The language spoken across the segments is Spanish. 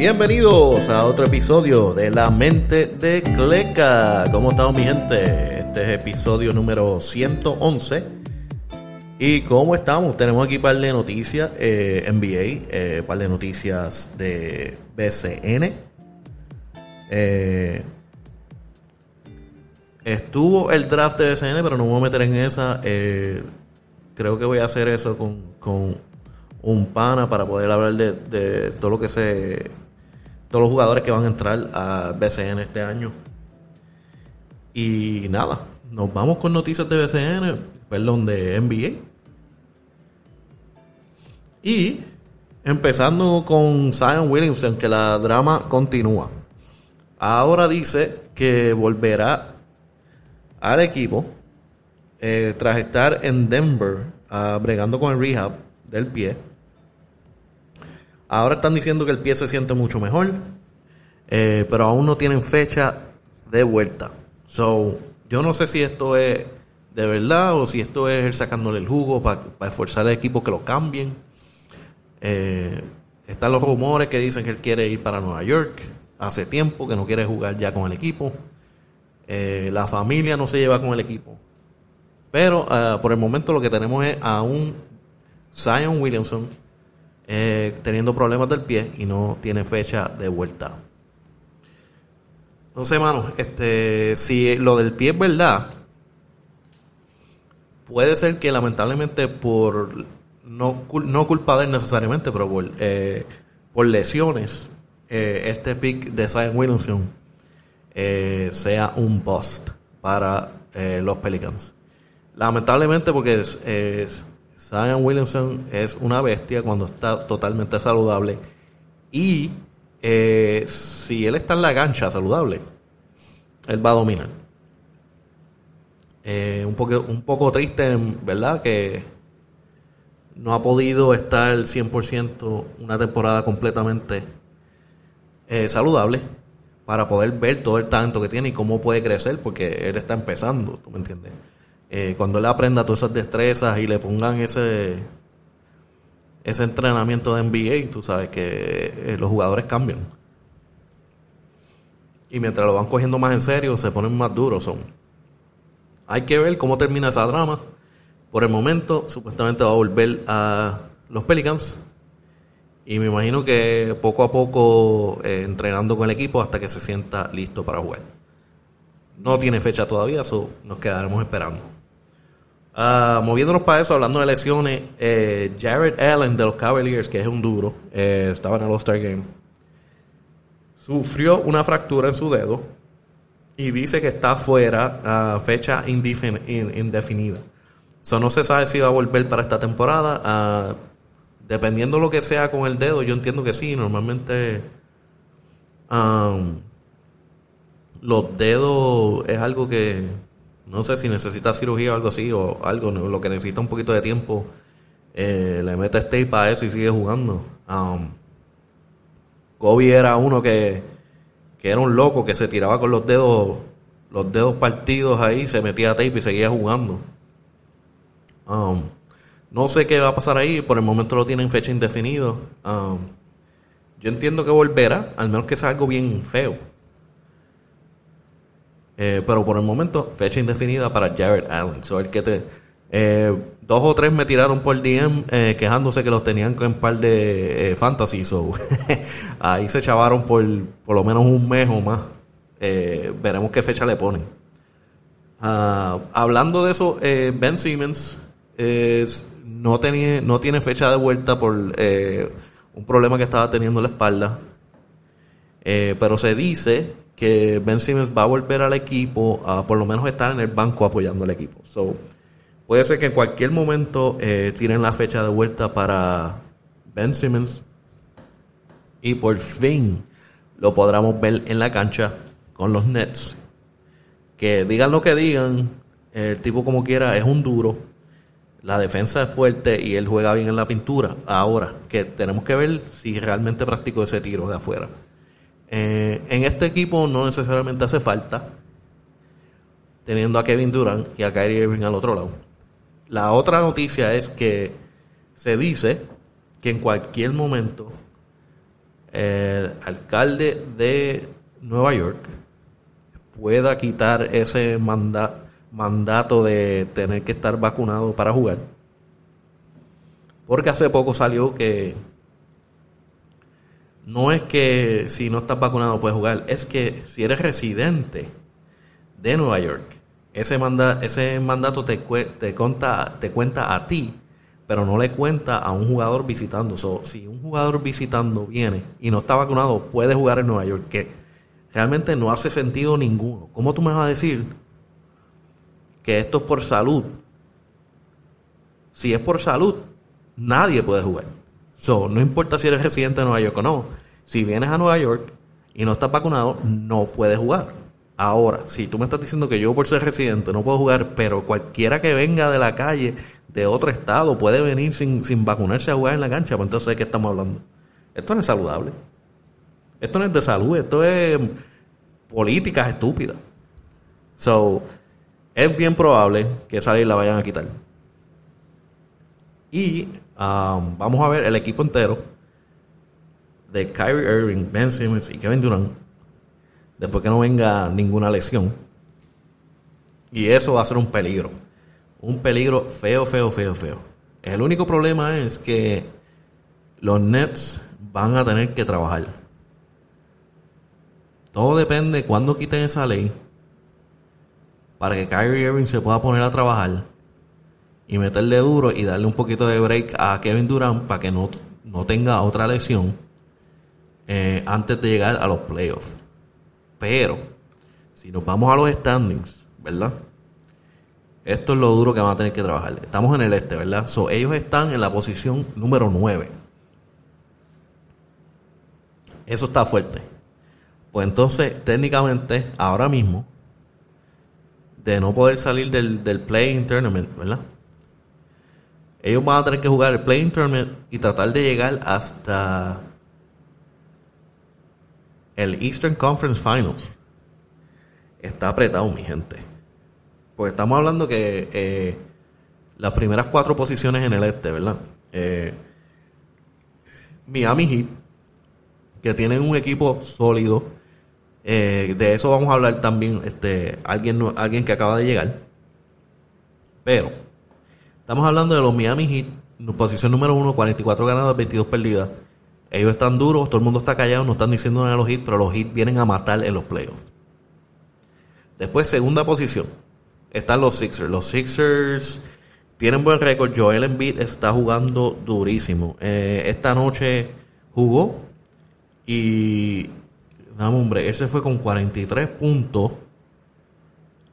Bienvenidos a otro episodio de La Mente de Cleca. ¿Cómo estamos mi gente? Este es episodio número 111. ¿Y cómo estamos? Tenemos aquí un par de noticias eh, NBA, eh, par de noticias de BCN. Eh, estuvo el draft de BCN, pero no me voy a meter en esa. Creo que voy a hacer eso con, con un pana para poder hablar de, de todo lo que se todos los jugadores que van a entrar a BCN este año. Y nada, nos vamos con noticias de BCN, perdón, de NBA. Y empezando con Zion Williamson, que la drama continúa. Ahora dice que volverá al equipo eh, tras estar en Denver ah, bregando con el rehab del pie Ahora están diciendo que el pie se siente mucho mejor, eh, pero aún no tienen fecha de vuelta. So, yo no sé si esto es de verdad o si esto es sacándole el jugo para, esforzar al equipo que lo cambien. Eh, están los rumores que dicen que él quiere ir para Nueva York. Hace tiempo que no quiere jugar ya con el equipo. Eh, la familia no se lleva con el equipo. Pero por el momento lo que tenemos es a un Zion Williamson eh, teniendo problemas del pie y no tiene fecha de vuelta. No sé, mano, este, si lo del pie es verdad, puede ser que lamentablemente por, no, no culpa de él necesariamente, pero por, eh, lesiones, eh, este pick de Zion Williamson sea un bust para los Pelicans. Lamentablemente porque es Zion Williamson es una bestia cuando está totalmente saludable. Y eh, si él está en la gancha saludable, él va a dominar. Eh, un, poco, un poco triste, ¿verdad? Que no ha podido estar 100% una temporada completamente eh, saludable para poder ver todo el talento que tiene y cómo puede crecer, porque él está empezando, ¿tú me entiendes? Eh, cuando él aprenda todas esas destrezas y le pongan ese ese entrenamiento de NBA, tú sabes que eh, los jugadores cambian. Y mientras lo van cogiendo más en serio, se ponen más duros. Son. Hay que ver cómo termina esa drama. Por el momento, supuestamente va a volver a los Pelicans. Y me imagino que poco a poco eh, entrenando con el equipo hasta que se sienta listo para jugar. No tiene fecha todavía, so nos quedaremos esperando. Uh, moviéndonos para eso, hablando de lesiones, eh, Jared Allen de los Cavaliers, que es un duro, eh, estaba en el All-Star Game, sufrió una fractura en su dedo y dice que está fuera a fecha indefinida. So, no se sabe si va a volver para esta temporada. Uh, dependiendo lo que sea con el dedo, yo entiendo que sí. Normalmente los dedos es algo que no sé si necesita cirugía o algo así, o algo, lo que necesita un poquito de tiempo, eh, le mete tape para eso y sigue jugando. Um, Kobe era uno que, que era un loco que se tiraba con los dedos, los dedos partidos ahí, se metía tape y seguía jugando. Um, no sé qué va a pasar ahí, por el momento lo tienen fecha indefinido. Um, yo entiendo que volverá, al menos que sea algo bien feo. Eh, pero por el momento, fecha indefinida para Jared Allen. So, el que te, eh, dos o tres me tiraron por DM eh, quejándose que los tenían un par de fantasy. So, ahí se chavaron por por lo menos un mes o más. veremos qué fecha le ponen. Ah, hablando de eso, Ben Simmons no, tenía, no tiene fecha de vuelta por un problema que estaba teniendo en la espalda. pero se dice que Ben Simmons va a volver al equipo a por lo menos estar en el banco apoyando al equipo. So, puede ser que en cualquier momento eh, tiren la fecha de vuelta para Ben Simmons y por fin lo podremos ver en la cancha con los Nets. Que digan lo que digan, el tipo como quiera es un duro. La defensa es fuerte y él juega bien en la pintura. Ahora, que tenemos que ver si realmente practicó ese tiro de afuera. Eh, en este equipo no necesariamente hace falta, teniendo a Kevin Durant y a Kyrie Irving al otro lado. La otra noticia es que se dice que en cualquier momento el alcalde de Nueva York pueda quitar ese mandato de tener que estar vacunado para jugar. Porque hace poco salió que no es que si no estás vacunado puedes jugar, es que si eres residente de Nueva York, ese, ese mandato te, te, cuenta, te cuenta a ti, pero no le cuenta a un jugador visitando. si un jugador visitando viene y no está vacunado, puede jugar en Nueva York, que realmente no hace sentido ninguno. ¿Cómo tú me vas a decir que esto es por salud? Si es por salud, nadie puede jugar. So, no importa si eres residente de Nueva York o no. Si vienes a Nueva York y no estás vacunado, no puedes jugar. Ahora, si tú me estás diciendo que yo por ser residente no puedo jugar, pero cualquiera que venga de la calle, de otro estado, puede venir sin, sin vacunarse a jugar en la cancha, pues entonces ¿de qué estamos hablando? Esto no es saludable. Esto no es de salud, esto es políticas estúpidas. So, es bien probable que esa ley la vayan a quitar. Y um, vamos a ver el equipo entero de Kyrie Irving, Ben Simmons y Kevin Durant después que no venga ninguna lesión. Y eso va a ser un peligro. Un peligro feo, feo, feo, feo. El único problema es que los Nets van a tener que trabajar. Todo depende de cuándo quiten esa ley para que Kyrie Irving se pueda poner a trabajar y meterle duro y darle un poquito de break a Kevin Durant para que no, no tenga otra lesión eh, antes de llegar a los playoffs. Pero, si nos vamos a los standings, ¿verdad? Esto es lo duro que van a tener que trabajar. Estamos en el este, ¿verdad? So, ellos están en la posición número 9. Eso está fuerte. Pues entonces, técnicamente, ahora mismo, de no poder salir del, del Playing Tournament, ¿verdad? Ellos van a tener que jugar el Playing Tournament y tratar de llegar hasta el Eastern Conference Finals. Está apretado, mi gente. Porque estamos hablando que eh, las primeras cuatro posiciones en el este, ¿verdad? Eh, Miami Heat, que tienen un equipo sólido. Eh, de eso vamos a hablar también. Este, alguien, alguien que acaba de llegar. Pero Estamos hablando de los Miami Heat, posición número uno, 44 ganadas, 22 perdidas. Ellos están duros, todo el mundo está callado, no están diciendo nada a los Heat, pero los Heat vienen a matar en los playoffs. Después, segunda posición, están los Sixers. Los Sixers tienen buen récord. Joel Embiid está jugando durísimo. Eh, esta noche jugó y. Vamos, hombre, ese fue con 43 puntos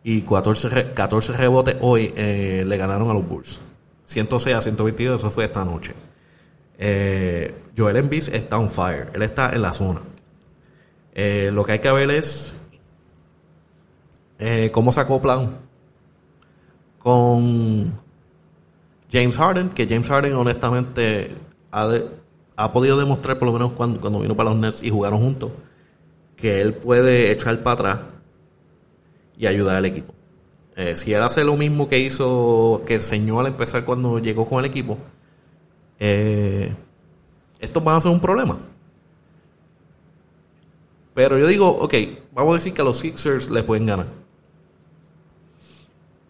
y 14, 14 rebotes hoy eh, le ganaron a los Bulls. 106 a 122, eso fue esta noche. Eh, Joel Embiid está on fire, él está en la zona. Eh, lo que hay que ver es cómo se acoplan con James Harden, que James Harden honestamente ha, podido demostrar, por lo menos cuando, cuando vino para los Nets y jugaron juntos, que él puede echar para atrás y ayudar al equipo. Eh, si él hace lo mismo que hizo, que enseñó al empezar cuando llegó con el equipo, eh, esto va a ser un problema. Pero yo digo, ok, vamos a decir que a los Sixers le pueden ganar.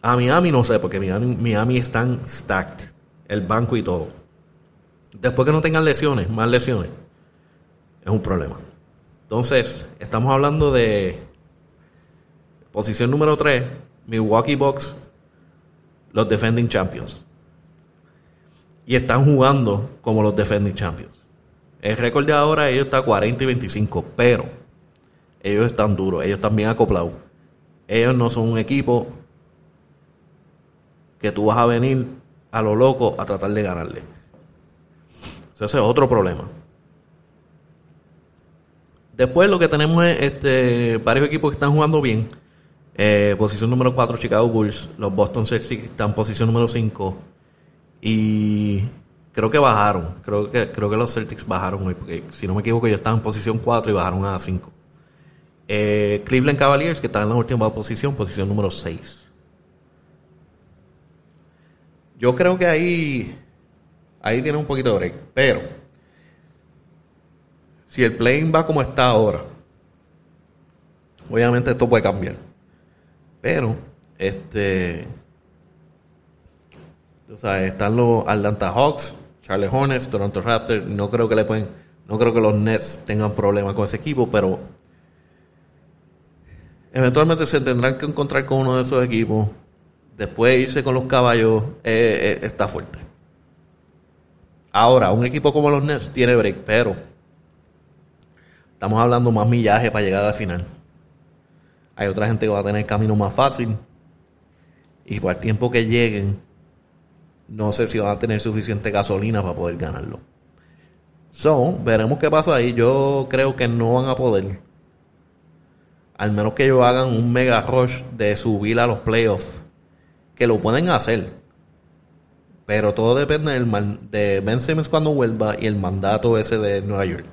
A Miami no sé, porque Miami, Miami están stacked, el banco y todo. Después que no tengan lesiones, más lesiones, es un problema. Entonces, estamos hablando de Posición número 3, Milwaukee Bucks, los defending champions. Y están jugando como los defending champions. El récord de ahora ellos está 40 y 25, pero ellos están duros, ellos están bien acoplados. Ellos no son un equipo que tú vas a venir a lo loco a tratar de ganarle. Ese es otro problema. Después lo que tenemos es este, varios equipos que están jugando bien. Eh, posición número 4, Chicago Bulls. Los Boston Celtics están en posición número 5. Y creo que bajaron. Creo que, creo que los Celtics bajaron hoy. Porque si no me equivoco, ellos estaban en posición 4 y bajaron a 5. Eh, Cleveland Cavaliers, que están en la última posición, posición número 6. Yo creo que ahí, ahí tiene un poquito de break. Pero Si el plane va como está ahora, obviamente esto puede cambiar. Pero, este. O sea, están los Atlanta Hawks, Charlie Hornets, Toronto Raptors. No creo que le pueden. No creo que los Nets tengan problemas con ese equipo, pero eventualmente se tendrán que encontrar con uno de esos equipos. Después irse con los caballos eh, eh, está fuerte. Ahora, un equipo como los Nets tiene break, pero estamos hablando más millaje para llegar a la final. Hay otra gente que va a tener el camino más fácil. Y por el tiempo que lleguen, no sé si van a tener suficiente gasolina para poder ganarlo. So, veremos qué pasa ahí. Yo creo que no van a poder. Al menos que ellos hagan un mega rush de subir a los playoffs. Que lo pueden hacer. Pero todo depende del de Ben Simmons cuando vuelva y el mandato ese de Nueva York.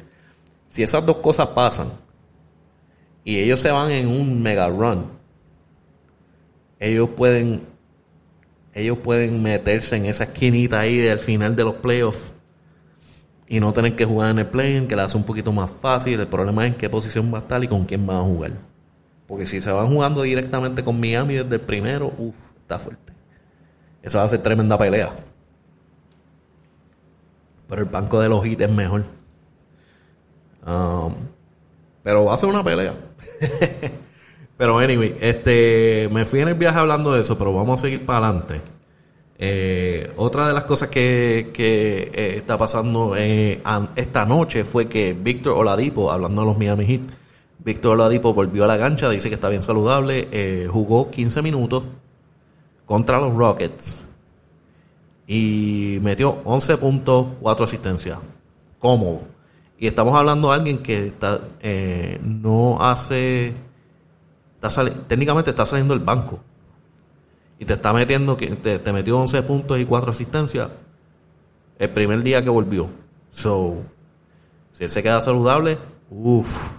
Si esas dos cosas pasan, y ellos se van en un mega run, ellos pueden ellos pueden meterse en esa esquinita ahí del final de los playoffs y no tener que jugar en el play que la hace un poquito más fácil. El problema es en qué posición va a estar y con quién van a jugar. Porque si se van jugando directamente con Miami desde el primero, uff, está fuerte. Esa va a ser tremenda pelea. Pero el banco de los hits es mejor. Um, pero va a ser una pelea. pero anyway, este, me fui en el viaje hablando de eso, pero vamos a seguir para adelante. Eh, otra de las cosas que, eh, está pasando eh, esta noche fue que Víctor Oladipo, hablando de los Miami Heat, Víctor Oladipo volvió a la cancha, dice que está bien saludable, jugó 15 minutos contra los Rockets y metió 11 puntos, 4 asistencias. Cómodo. Y estamos hablando de alguien que está, eh, no hace. Está técnicamente está saliendo del banco. Y te está metiendo. que te, metió 11 puntos y 4 asistencias el primer día que volvió. So, si él se queda saludable, uff.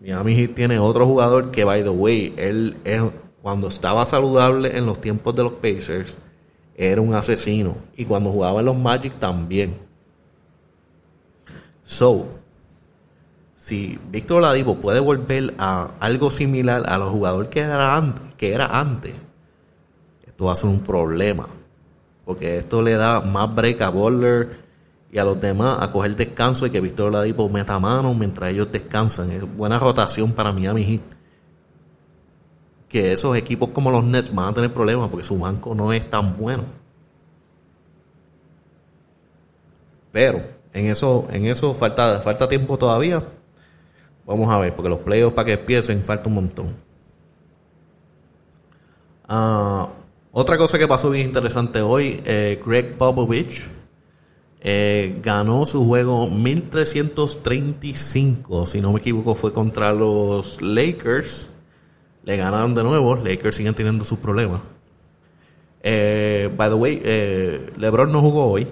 Miami tiene otro jugador que, by the way, él, él cuando estaba saludable en los tiempos de los Pacers, era un asesino. Y cuando jugaba en los Magic también. So, si Víctor Oladipo puede volver a algo similar a los jugadores que era, antes, esto va a ser un problema. Porque esto le da más break a Butler y a los demás a coger descanso y que Víctor Oladipo meta mano mientras ellos descansan. Es buena rotación para Miami Heat. Que esos equipos como los Nets van a tener problemas porque su banco no es tan bueno. Pero en eso, en eso falta, falta tiempo todavía. Vamos a ver, porque los playoffs para que empiecen falta un montón. Ah, otra cosa que pasó bien interesante hoy, eh, Greg Popovich eh, ganó su juego 1335, si no me equivoco fue contra los Lakers. Le ganaron de nuevo, Lakers siguen teniendo sus problemas. Eh, by the way, LeBron no jugó hoy.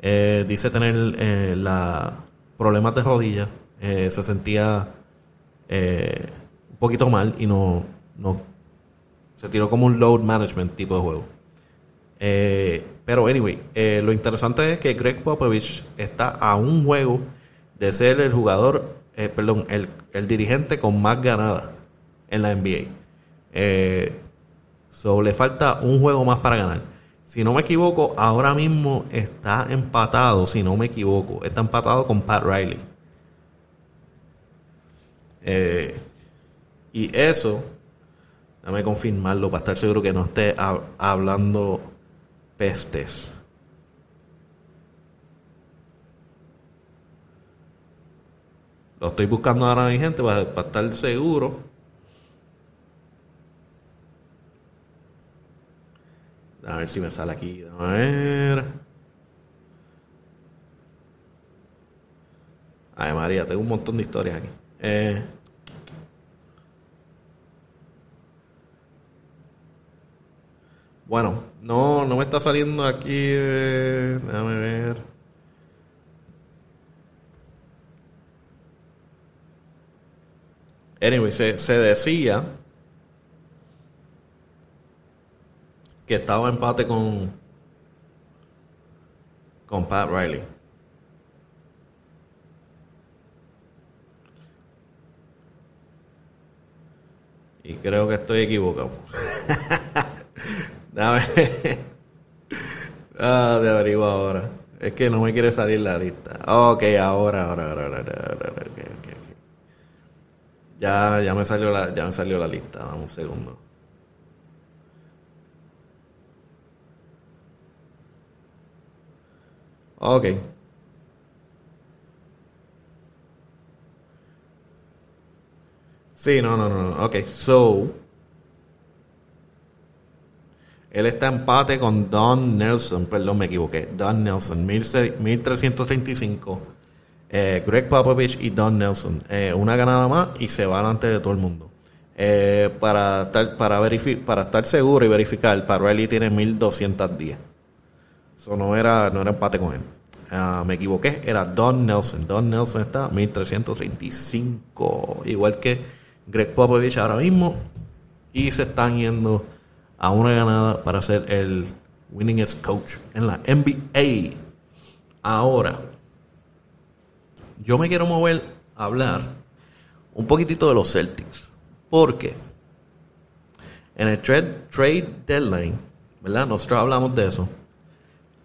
Eh, dice tener eh, la problemas de rodilla. Eh, se sentía un poquito mal y no, no se tiró como un load management tipo de juego. pero anyway, lo interesante es que Greg Popovich está a un juego de ser el jugador, perdón, el, dirigente con más ganadas en la NBA. so le falta un juego más para ganar. Si no me equivoco, ahora mismo está empatado, si no me equivoco, está empatado con Pat Riley. Eh, y eso, déjame confirmarlo para estar seguro que no esté hablando pestes. Lo estoy buscando ahora mi gente para estar seguro. A ver si me sale aquí. A ver. Ay, María, tengo un montón de historias aquí. Eh, bueno, no, no me está saliendo aquí. Eh, déjame ver. Anyway, se, se decía que estaba empate con, con Pat Riley. Y creo que estoy equivocado. Dame. Ah, te averiguo ahora. Es que no me quiere salir la lista. Ok, ahora, ahora, ahora. Ya, ya me salió la, ya me salió la lista. Dame un segundo. Ok. Sí, no, no, no. Ok, so. Él está en empate con Don Nelson, perdón, me equivoqué. Don Nelson, 1335. Eh, Greg Popovich y Don Nelson. Eh, una ganada más y se va delante de todo el mundo. Eh, para, estar, para, para estar seguro y verificar, Parrelli tiene 1210. Eso no era, no era empate con él. Ah, me equivoqué, era Don Nelson. Don Nelson está 1335. Igual que Greg Popovich ahora mismo. Y se están yendo a una ganada para ser el winningest coach en la NBA. Ahora, yo me quiero mover a hablar un poquitito de los Celtics. Porque en el trade, trade deadline, ¿verdad? Nosotros hablamos de eso.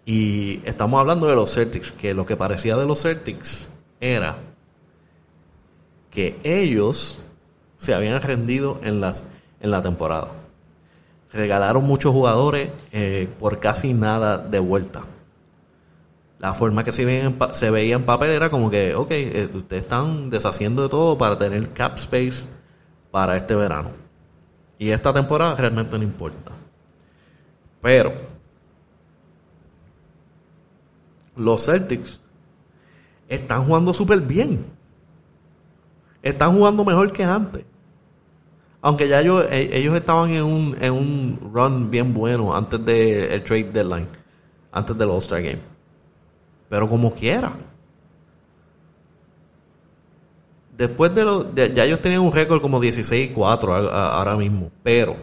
Y estamos hablando de los Celtics, que lo que parecía de los Celtics era que ellos se habían rendido en, las, en la temporada. Regalaron muchos jugadores eh, por casi nada de vuelta. La forma que se veía, en, se papel era como que, ok, eh, ustedes están deshaciendo de todo para tener cap space para este verano. Y esta temporada realmente no importa. Pero los Celtics están jugando súper bien. Están jugando mejor que antes. Aunque ya ellos, e, ellos estaban en un, en un run bien bueno antes del trade deadline, antes del All-Star Game. Pero como quiera. Después de lo. ya ellos tenían un récord como 16-4 ahora mismo. Pero.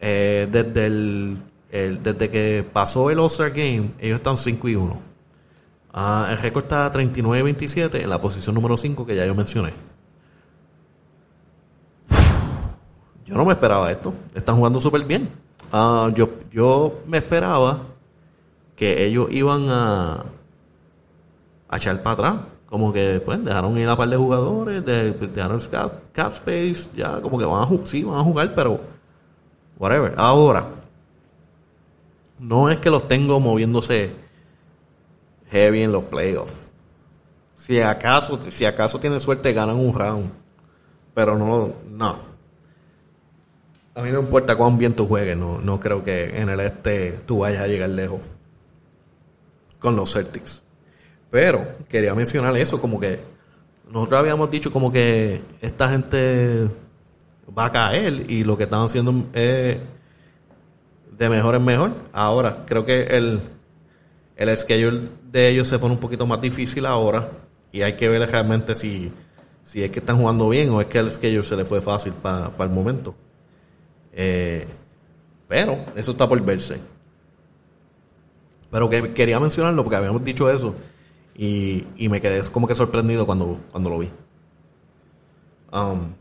Eh, desde el desde que pasó el All-Star Game, ellos están 5 y 1. Ah, el récord está 39-27 en la posición número 5 que ya yo mencioné. Yo no me esperaba esto. Están jugando súper bien. Ah, yo, yo me esperaba que ellos iban a, a echar para atrás. Como que pues dejaron ir a par de jugadores, dejaron cap, cap space, ya como que van a, sí, van a jugar, pero whatever. Ahora, no es que los tengo moviéndose heavy en los playoffs. Si acaso, si acaso tienen suerte, ganan un round. Pero no, no. A mí no importa cuán bien tú juegues, no, no creo que en el este tú vayas a llegar lejos con los Celtics. Pero quería mencionar eso, como que nosotros habíamos dicho como que esta gente va a caer y lo que están haciendo es de mejor en mejor. Ahora, creo que el, el schedule de ellos se pone un poquito más difícil ahora y hay que ver realmente si, si es que están jugando bien o es que el schedule se le fue fácil para el momento. Eh, pero eso está por verse. Pero que quería mencionarlo porque habíamos dicho eso y, y me quedé como que sorprendido cuando, cuando lo vi. Um,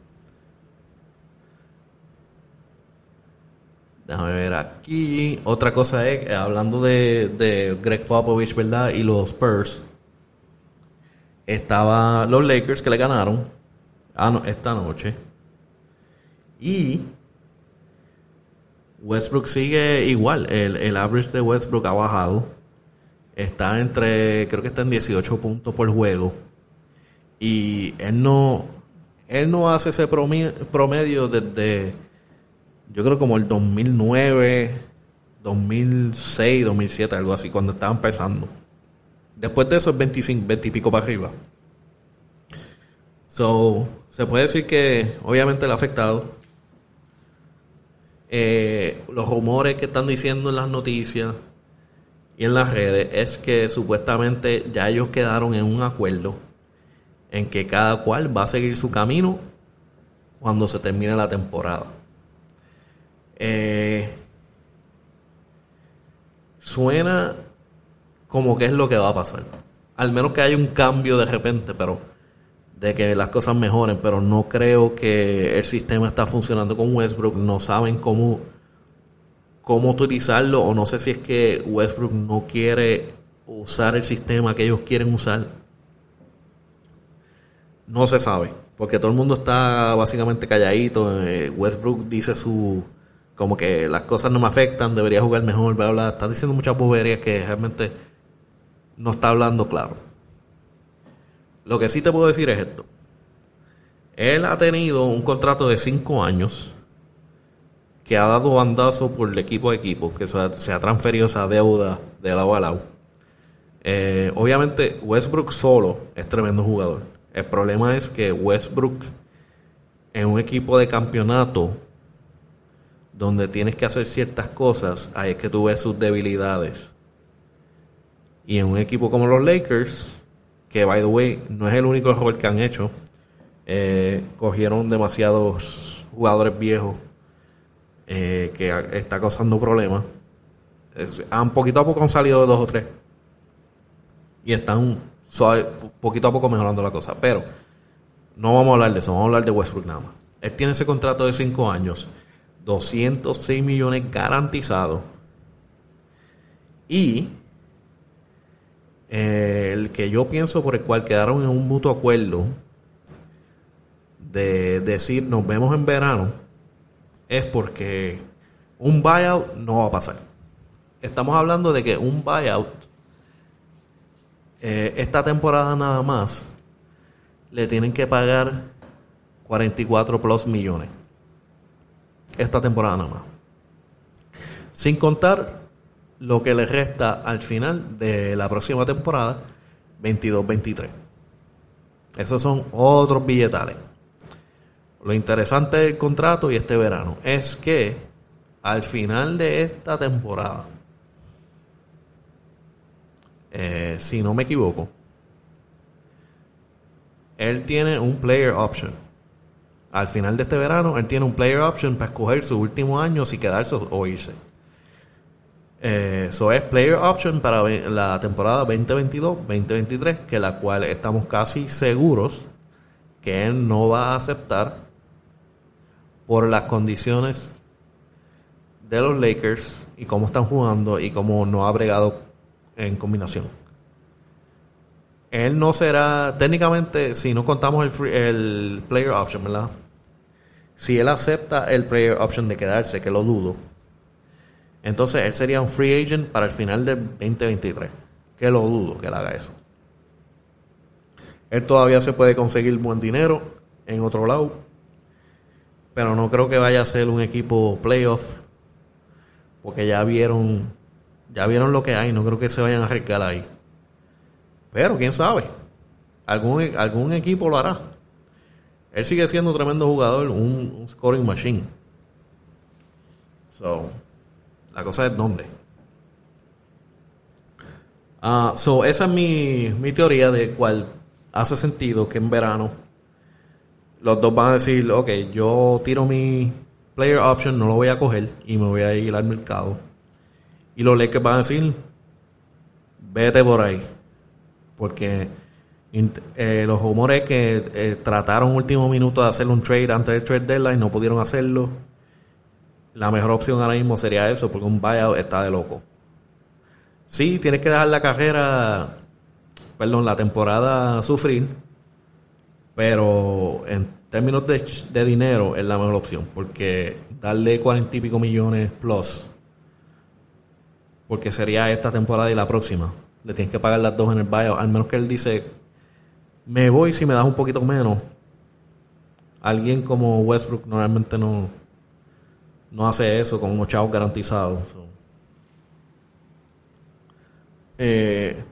Déjame ver aquí. Otra cosa es, eh, hablando de, Greg Popovich, ¿verdad? Y los Spurs. Estaba los Lakers que le ganaron ah, esta noche. Y Westbrook sigue igual. El, el average de Westbrook ha bajado. Está entre, creo que está en 18 puntos por juego. Y él no, él no hace ese promedio desde yo creo como el 2009, 2006, 2007, algo así, cuando estaba empezando. Después de eso es 25, 20 y pico para arriba. So, se puede decir que obviamente le ha afectado. Eh, los rumores que están diciendo en las noticias y en las redes es que supuestamente ya ellos quedaron en un acuerdo en que cada cual va a seguir su camino cuando se termine la temporada. Eh, suena como que es lo que va a pasar. Al menos que haya un cambio de repente, pero de que las cosas mejoren, pero no creo que el sistema está funcionando con Westbrook. No saben cómo, cómo utilizarlo, o no sé si es que Westbrook no quiere usar el sistema que ellos quieren usar. No se sabe, porque todo el mundo está básicamente calladito. Eh, Westbrook dice su como que las cosas no me afectan, debería jugar mejor, bla, bla. Está diciendo muchas boberías que realmente no está hablando claro. Lo que sí te puedo decir es esto. Él ha tenido un contrato de 5 años que ha dado bandazo por el equipo a equipo, que se ha, transferido esa deuda de lado a lado. Eh, obviamente Westbrook solo es tremendo jugador. El problema es que Westbrook en un equipo de campeonato donde tienes que hacer ciertas cosas, ahí es que tú ves sus debilidades. Y en un equipo como los Lakers, que by the way no es el único error que han hecho. Eh, cogieron demasiados jugadores viejos eh, que está causando problemas. han poquito a poco han salido dos o tres y están poquito a poco mejorando la cosa. Pero no vamos a hablar de eso, vamos a hablar de Westbrook nada más. Él tiene ese contrato de 5 años, 206 millones garantizados. Y el que yo pienso por el cual quedaron en un mutuo acuerdo de decir nos vemos en verano es porque un buyout no va a pasar. Estamos hablando de que un buyout eh, esta temporada nada más le tienen que pagar 44 plus millones. Esta temporada nada más. Sin contar lo que le resta al final de la próxima temporada 22-23. Esos son otros billetales. Lo interesante del contrato y este verano es que al final de esta temporada, eh, si no me equivoco, él tiene un player option. Al final de este verano, él tiene un player option para escoger su último año si quedarse o irse. Eso eh, es Player Option para la temporada 2022-2023, que la cual estamos casi seguros que él no va a aceptar por las condiciones de los Lakers y cómo están jugando y cómo no ha bregado en combinación. Él no será, técnicamente, si no contamos el, el player option, ¿verdad? Si él acepta el player option de quedarse, que lo dudo, entonces él sería un free agent para el final del 2023. Que lo dudo que él haga eso. Él todavía se puede conseguir buen dinero en otro lado. Pero no creo que vaya a ser un equipo playoff. Porque ya vieron. Ya vieron lo que hay. No creo que se vayan a arriesgar ahí. Pero quién sabe. Algún, algún equipo lo hará. Él sigue siendo un tremendo jugador. Un, scoring machine. So. La cosa es dónde. Ah, so, esa es mi, mi teoría de cuál hace sentido que en verano los dos van a decir, ok, yo tiro mi player option, no lo voy a coger y me voy a ir al mercado. Y los Lakers van a decir, vete por ahí. Porque eh, los rumores que eh, trataron último minuto de hacer un trade antes del trade deadline no pudieron hacerlo la mejor opción ahora mismo sería eso, porque un buyout está de loco. Sí, tienes que dejar la carrera, perdón, la temporada sufrir, pero en términos de, dinero es la mejor opción, porque darle cuarenta y pico millones plus, porque sería esta temporada y la próxima, le tienes que pagar las dos en el buyout, al menos que él dice, me voy si me das un poquito menos. Alguien como Westbrook normalmente no no hace eso con unos chavos garantizados. Eh,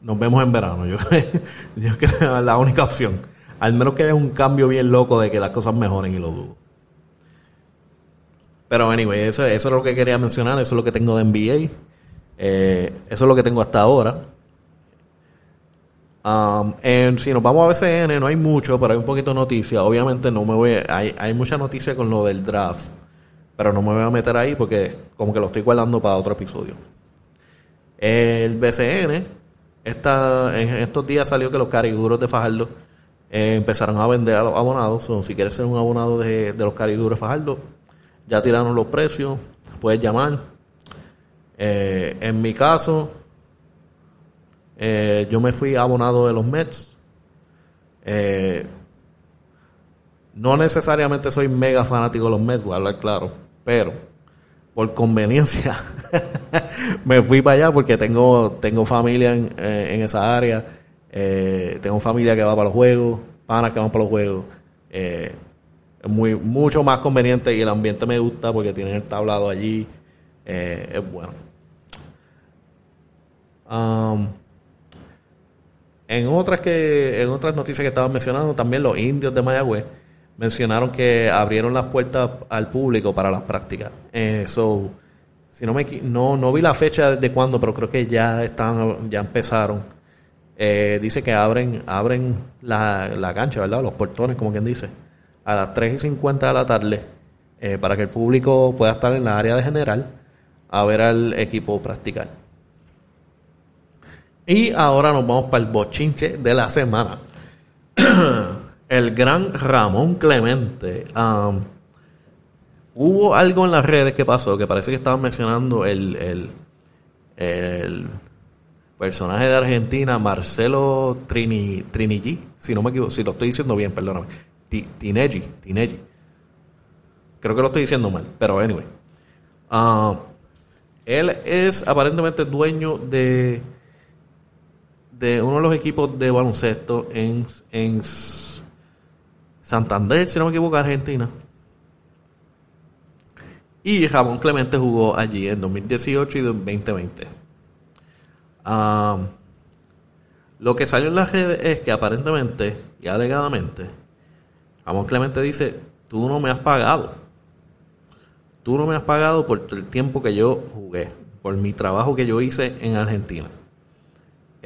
nos vemos en verano. Yo, creo que es la única opción. Al menos que haya un cambio bien loco de que las cosas mejoren y lo dudo. Pero anyway, eso, eso es lo que quería mencionar. Eso es lo que tengo de NBA. Eh, eso es lo que tengo hasta ahora. Um, si nos vamos a BCN, no hay mucho, pero hay un poquito de noticia. Obviamente no me voy. Hay, hay mucha noticia con lo del draft. Pero no me voy a meter ahí porque como que lo estoy guardando para otro episodio. El BCN, esta, en estos días salió que los cariduros de Fajardo eh, empezaron a vender a los abonados. si quieres ser un abonado de, de los Caridures Fajardo, ya tiraron los precios, puedes llamar. Eh, en mi caso, eh, yo me fui abonado de los Mets. no necesariamente soy mega fanático de los Mets, voy a hablar claro, pero por conveniencia me fui para allá porque tengo, tengo familia en, en esa área eh, tengo familia que va para los juegos, panas que van para los juegos. Eh, es muy, mucho más conveniente y el ambiente me gusta porque tienen el tablado allí. Eh, es bueno. Um, en otras que en otras noticias que estaban mencionando, también los indios de Mayagüez mencionaron que abrieron las puertas al público para las prácticas. so, si no me no, no vi la fecha de cuándo, pero creo que ya están ya empezaron eh, dice que abren, abren la, la, cancha, ¿verdad? Los portones, como quien dice, a las 3 y 50 de la tarde eh, para que el público pueda estar en la área de general a ver al equipo practicar. Y ahora nos vamos para el bochinche de la semana. el gran Ramón Clemente. hubo algo en las redes que pasó que parece que estaban mencionando el, el, el personaje de Argentina, Marcelo Trini, Trinigi, si no me equivoco, si lo estoy diciendo bien, perdóname, Tinegi, Tinegi. Creo que lo estoy diciendo mal, pero anyway. Uh, él es aparentemente dueño de, uno de los equipos de baloncesto en, en Santander, si no me equivoco, Argentina. Y Ramón Clemente jugó allí en 2018 y 2020 lo que salió en las redes es que aparentemente y alegadamente, Ramón Clemente dice, tú no me has pagado. Tú no me has pagado por el tiempo que yo jugué, por mi trabajo que yo hice en Argentina.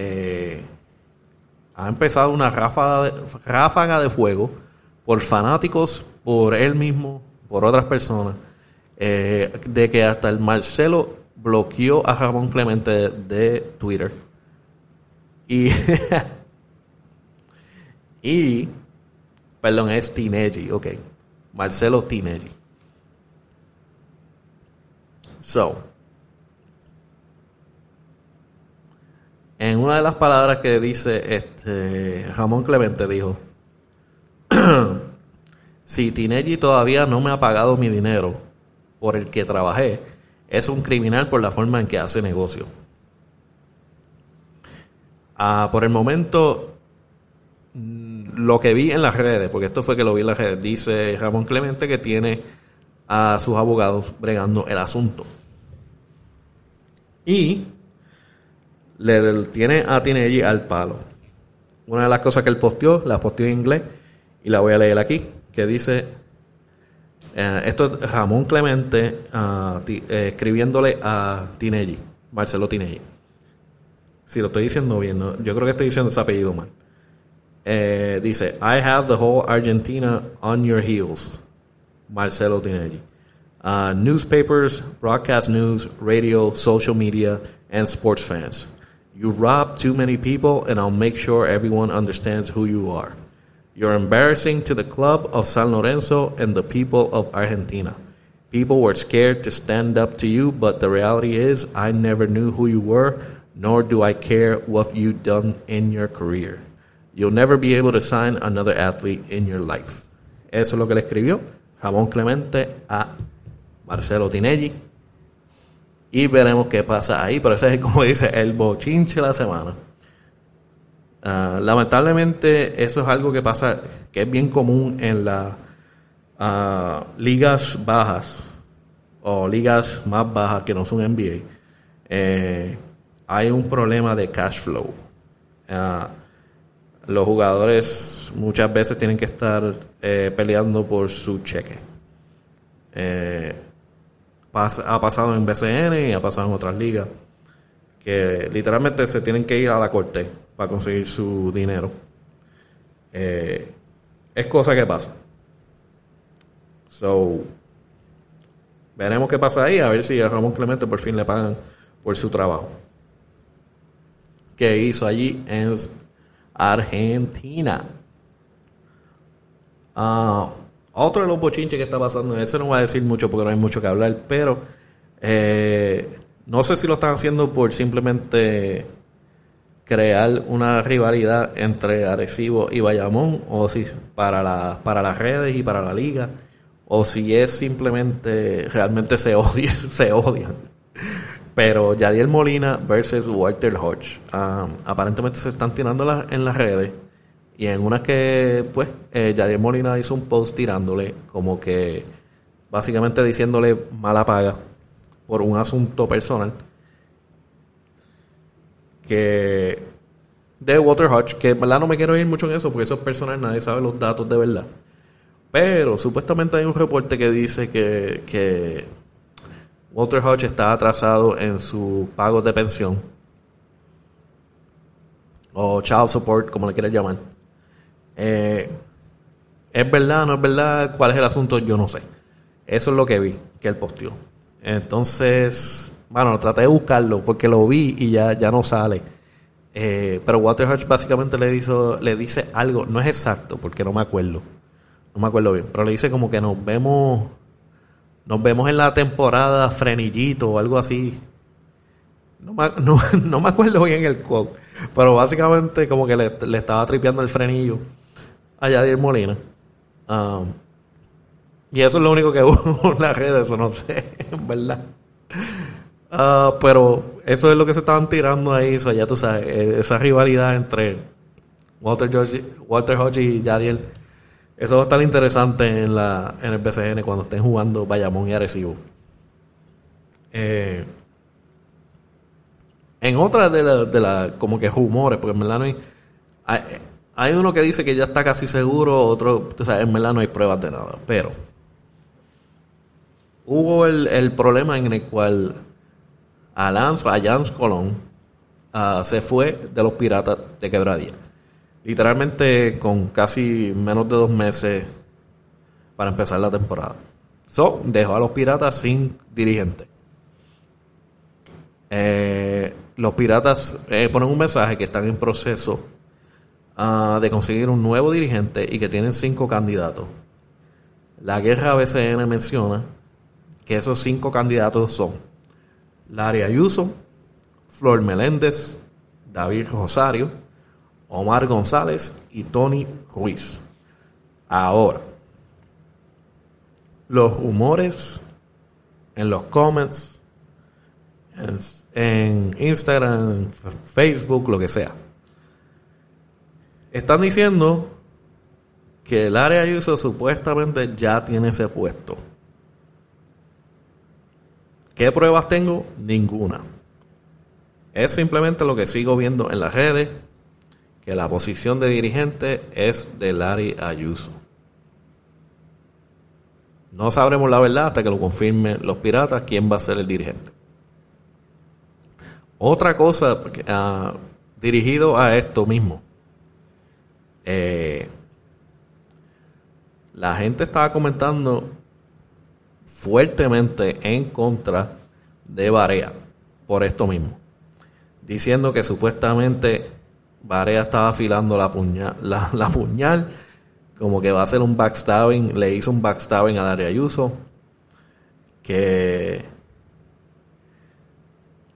Eh, ha empezado una ráfaga de, ráfaga de fuego por fanáticos, por él mismo, por otras personas, eh, de que hasta el Marcelo bloqueó a Ramón Clemente de, Twitter. Y, perdón, es Tinegi, ok. Marcelo Tinegi. So, en una de las palabras que dice este Ramón Clemente dijo, si Tinegi todavía no me ha pagado mi dinero por el que trabajé, es un criminal por la forma en que hace negocio. Ah, por el momento, lo que vi en las redes, porque esto fue que lo vi en las redes, dice Ramón Clemente que tiene a sus abogados bregando el asunto. Y le tiene a Tinelli al palo. Una de las cosas que él posteó, la posteó en inglés y la voy a leer aquí, que dice eh, esto es Ramón Clemente uh, escribiéndole a Tinelli, Marcelo Tinelli. Si lo estoy diciendo bien, yo creo que estoy diciendo ese apellido mal. Eh, dice, I have the whole Argentina on your heels. Marcelo Tinelli. Uh, newspapers, broadcast news, radio, social media, and sports fans. You robbed too many people, and I'll make sure everyone understands who you are. You're embarrassing to the club of San Lorenzo and the people of Argentina. People were scared to stand up to you, but the reality is I never knew who you were, nor do I care what you've done in your career. You'll never be able to sign another athlete in your life. Eso es lo que le escribió Ramón Clemente a Marcelo Tinelli. Y veremos qué pasa ahí, pero ese es como dice el bochinche de la semana. Ah, lamentablemente eso es algo que pasa, que es bien común en las ah, ligas bajas o ligas más bajas que no son NBA. Eh, hay un problema de cash flow. Ah, los jugadores muchas veces tienen que estar eh, peleando por su cheque. Eh, ha pasado en BCN y ha pasado en otras ligas que literalmente se tienen que ir a la corte para conseguir su dinero. Eh, es cosa que pasa. So, veremos qué pasa ahí, a ver si a Ramón Clemente por fin le pagan por su trabajo. Que hizo allí en Argentina. Ah, otro de los bochinches que está pasando, ese no voy a decir mucho porque no hay mucho que hablar, pero eh, no sé si lo están haciendo por simplemente crear una rivalidad entre Arecibo y Bayamón, o si para, la, para las redes y para la liga, o si es simplemente realmente se odian. Se odian. Pero Yadiel Molina versus Walter Hodge. Ah, aparentemente se están tirando en las redes. Y en una que, pues, eh, Yadiel Molina hizo un post tirándole, como que básicamente diciéndole mala paga por un asunto personal. Que de Walter Hodge, que en verdad no me quiero ir mucho en eso, porque eso es personal, nadie sabe los datos de verdad. Pero supuestamente hay un reporte que dice que, que Walter Hodge está atrasado en su pago de pensión o child support, como le quieras llamar. Eh, ¿Es verdad no es verdad? ¿Cuál es el asunto? Yo no sé. Eso es lo que vi, que él posteó. Entonces, bueno, traté de buscarlo porque lo vi y ya, ya no sale. Eh, pero Walter Hodge básicamente le, hizo, le dice algo, no es exacto porque no me acuerdo. No me acuerdo bien, pero le dice como que nos vemos nos vemos en la temporada Frenillito o algo así. No me, no, me acuerdo bien el quote. Pero básicamente como que le, estaba tripeando el frenillo a Yadir Molina. Um, y eso es lo único que hubo en las redes, eso no sé, en verdad. Uh, pero eso es lo que se estaban tirando ahí, eso ya tú sabes, eh, esa rivalidad entre Walter, George, Walter Hodge y Yadiel eso va a estar interesante en, la, en el BCN cuando estén jugando Bayamón y Arecibo. Eh, en otra de la, de la, como que rumores, porque en verdad no hay, hay, uno que dice que ya está casi seguro, otro, o sea, en verdad no hay pruebas de nada, pero hubo el, problema en el cual Alonso, Jans Colón ah, se fue de los piratas de Quebradía literalmente con casi menos de dos meses para empezar la temporada. So, dejó a los piratas sin dirigente. Eh, los piratas eh, ponen un mensaje que están en proceso ah, de conseguir un nuevo dirigente y que tienen cinco candidatos. La guerra BCN menciona que esos cinco candidatos son Larry Ayuso, Flor Meléndez, David Rosario, Omar González y Tony Ruiz. Ahora, los humores en los comments, en, Instagram, Facebook, lo que sea, están diciendo que el área uso supuestamente ya tiene ese puesto. ¿Qué pruebas tengo? Ninguna. Es simplemente lo que sigo viendo en las redes que la posición de dirigente es de Larry Ayuso. No sabremos la verdad hasta que lo confirmen los piratas quién va a ser el dirigente. Otra cosa uh, dirigido a esto mismo. Eh, la gente estaba comentando fuertemente en contra de Barea por esto mismo. Diciendo que supuestamente Barea estaba afilando la puñal, como que va a hacer un backstabbing, le hizo un backstabbing al área Ayuso, que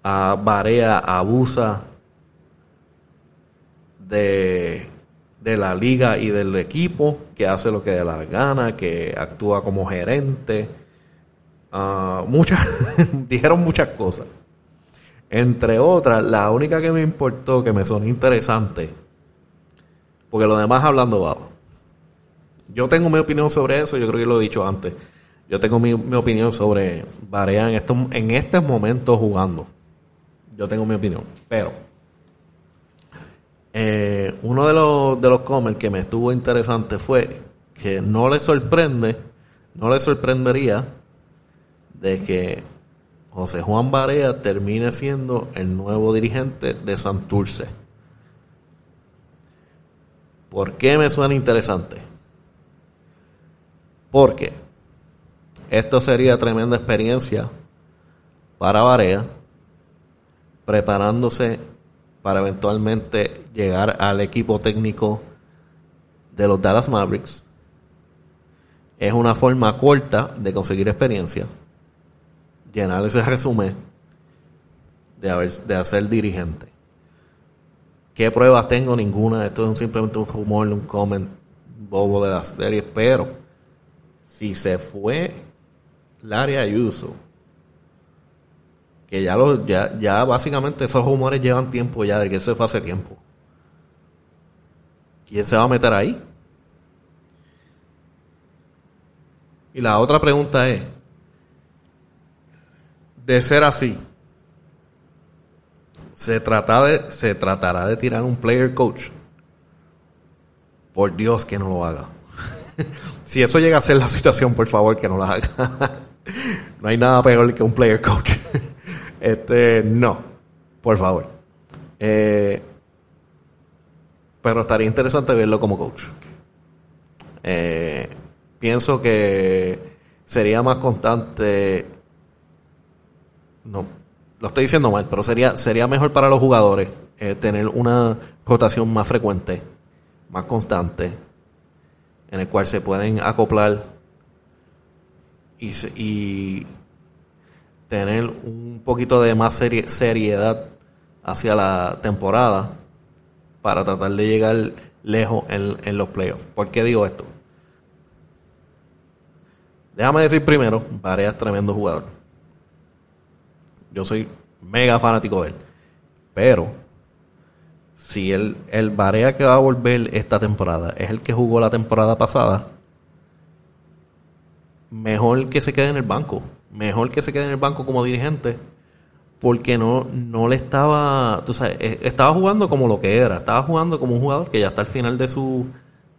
a Barea abusa de, de la liga y del equipo, que hace lo que de la gana, que actúa como gerente. Uh, muchas, dijeron muchas cosas. Entre otras, la única que me importó, que me sonó interesante, porque lo demás hablando va. Yo tengo mi opinión sobre eso, yo creo que lo he dicho antes. Yo tengo mi, opinión sobre Barea en estos, en estos momentos jugando. Yo tengo mi opinión. Pero eh, uno de los, de los comments que me estuvo interesante fue que no le sorprende, no le sorprendería de que José Juan Barea termine siendo el nuevo dirigente de Santurce. ¿Por qué me suena interesante? Porque esto sería tremenda experiencia para Barea, preparándose para eventualmente llegar al equipo técnico de los Dallas Mavericks es una forma corta de conseguir experiencia, llenar ese resumen de, hacer dirigente. ¿Qué pruebas tengo? Ninguna. Esto es simplemente un rumor, un comment bobo de la serie. Pero si se fue Larry Ayuso, que ya, lo, ya, ya básicamente esos rumores llevan tiempo ya, de que se fue hace tiempo. ¿Quién se va a meter ahí? Y la otra pregunta es, de ser así, ¿se, trata de, ¿se tratará de tirar un player coach? Por Dios que no lo haga. si eso llega a ser la situación, por favor que no lo haga. no hay nada peor que un player coach. Este, no, por favor. Eh, pero estaría interesante verlo como coach. Eh, pienso que sería más constante. No, lo estoy diciendo mal, pero sería, sería mejor para los jugadores eh, tener una rotación más frecuente, más constante, en el cual se pueden acoplar y, y tener un poquito de más seriedad hacia la temporada para tratar de llegar lejos en, los playoffs. ¿Por qué digo esto? Déjame decir primero, Varea es tremendo jugador. Yo soy mega fanático de él. Pero, si el, el Barea que va a volver esta temporada es el que jugó la temporada pasada, mejor que se quede en el banco. Mejor que se quede en el banco como dirigente porque no, no le estaba, tú sabes, e, estaba jugando como lo que era, estaba jugando como un jugador que ya está al final de su,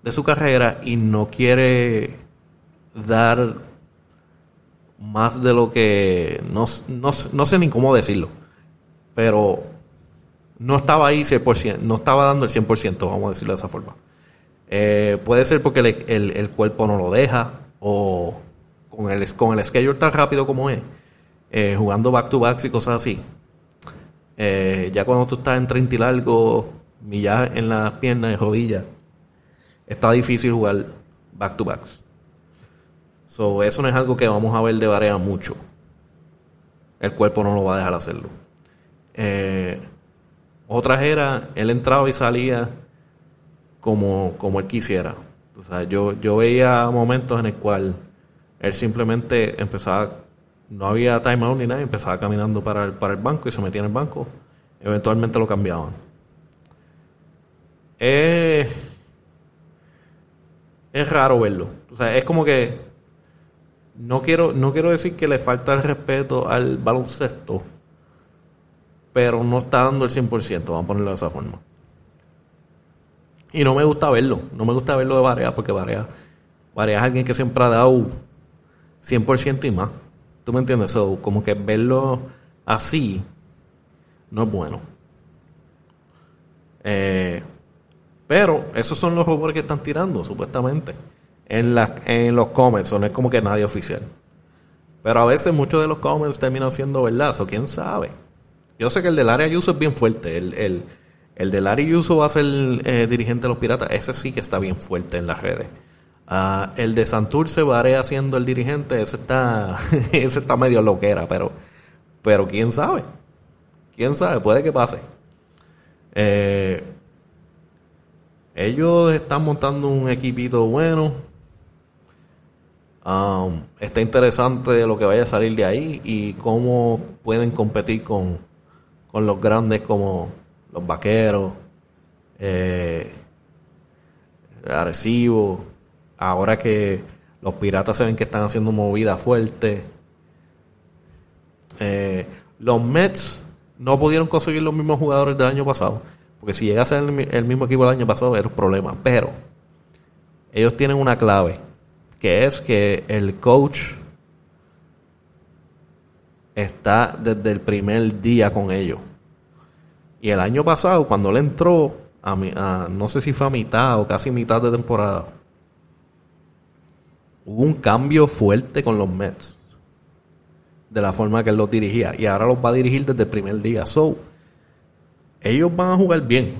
de su carrera y no quiere dar más de lo que, no, no, sé ni cómo decirlo, pero no estaba ahí 100%, no estaba dando el 100%, vamos a decirlo de esa forma. Eh, puede ser porque el, el, cuerpo no lo deja o con el, con el schedule tan rápido como es eh, jugando back to backs y cosas así. Eh, ya cuando tú estás en 30 y largo, millas en las piernas y rodillas, está difícil jugar back to backs. So, eso no es algo que vamos a ver de Barea mucho. El cuerpo no lo va a dejar hacerlo. Eh, otras era, él entraba y salía como, como él quisiera. O sea, yo, yo veía momentos en el cual él simplemente empezaba no había timeout ni nada, empezaba caminando para el, para el banco y se metía en el banco. Eventualmente lo cambiaban. Es, es raro verlo. O sea, es como que no quiero, no quiero decir que le falta el respeto al baloncesto, pero no está dando el 100%, vamos a ponerlo de esa forma. Y no me gusta verlo, no me gusta verlo de Varea, porque Varea, Varea es alguien que siempre ha dado 100% y más. ¿Tú me entiendes? So, como que verlo así no es bueno. Eh, pero esos son los rumores que están tirando, supuestamente. En, en los comments, no es como que nadie oficial. Pero a veces muchos de los comments terminan siendo verdad, quién sabe. Yo sé que el del área Yuso es bien fuerte. El, el, el del área Yuso va a ser eh, dirigente de los piratas. Ese sí que está bien fuerte en las redes. Ah, el de Santurce Varea siendo el dirigente, ese está, ese está medio loquera, pero, pero quién sabe. Quién sabe, puede que pase. Eh, ellos están montando un equipito bueno. Um, está interesante lo que vaya a salir de ahí y cómo pueden competir con, con los grandes como los vaqueros, eh, ahora que los piratas se ven que están haciendo movida fuerte. Eh, los Mets no pudieron conseguir los mismos jugadores del año pasado. Porque si llega a ser el, mismo equipo del año pasado era un problema. Pero ellos tienen una clave. Que es que el coach está desde el primer día con ellos. Y el año pasado, cuando él entró, a, a, no sé si fue a mitad o casi mitad de temporada, hubo un cambio fuerte con los Mets. De la forma que él los dirigía. Y ahora los va a dirigir desde el primer día. So, ellos van a jugar bien.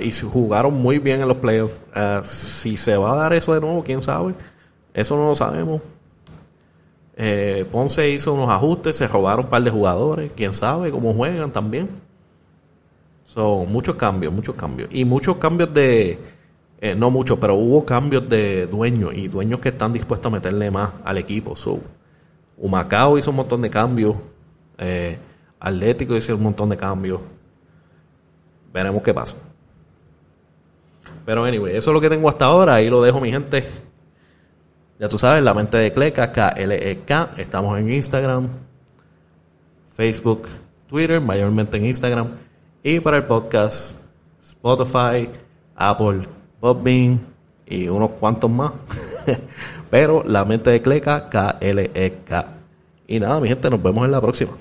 y jugaron muy bien en los playoffs. Eh, si se va a dar eso de nuevo, quién sabe. Eso no lo sabemos. Eh, Ponce hizo unos ajustes, se robaron un par de jugadores. Quién sabe cómo juegan también. Son muchos cambios, muchos cambios. Y muchos cambios de. Eh, no muchos, pero hubo cambios de dueños y dueños que están dispuestos a meterle más al equipo. So, Humacao hizo un montón de cambios. Atlético hizo un montón de cambios. Veremos qué pasa. Pero anyway, eso es lo que tengo hasta ahora. Ahí lo dejo, mi gente. Ya tú sabes, la mente de Cleca, K-L-E-K. Estamos en Instagram, Facebook, Twitter, mayormente en Instagram. Y para el podcast, Spotify, Apple, Podbean y unos cuantos más. Pero la mente de Cleca, K-L-E-K. Y nada, mi gente, nos vemos en la próxima.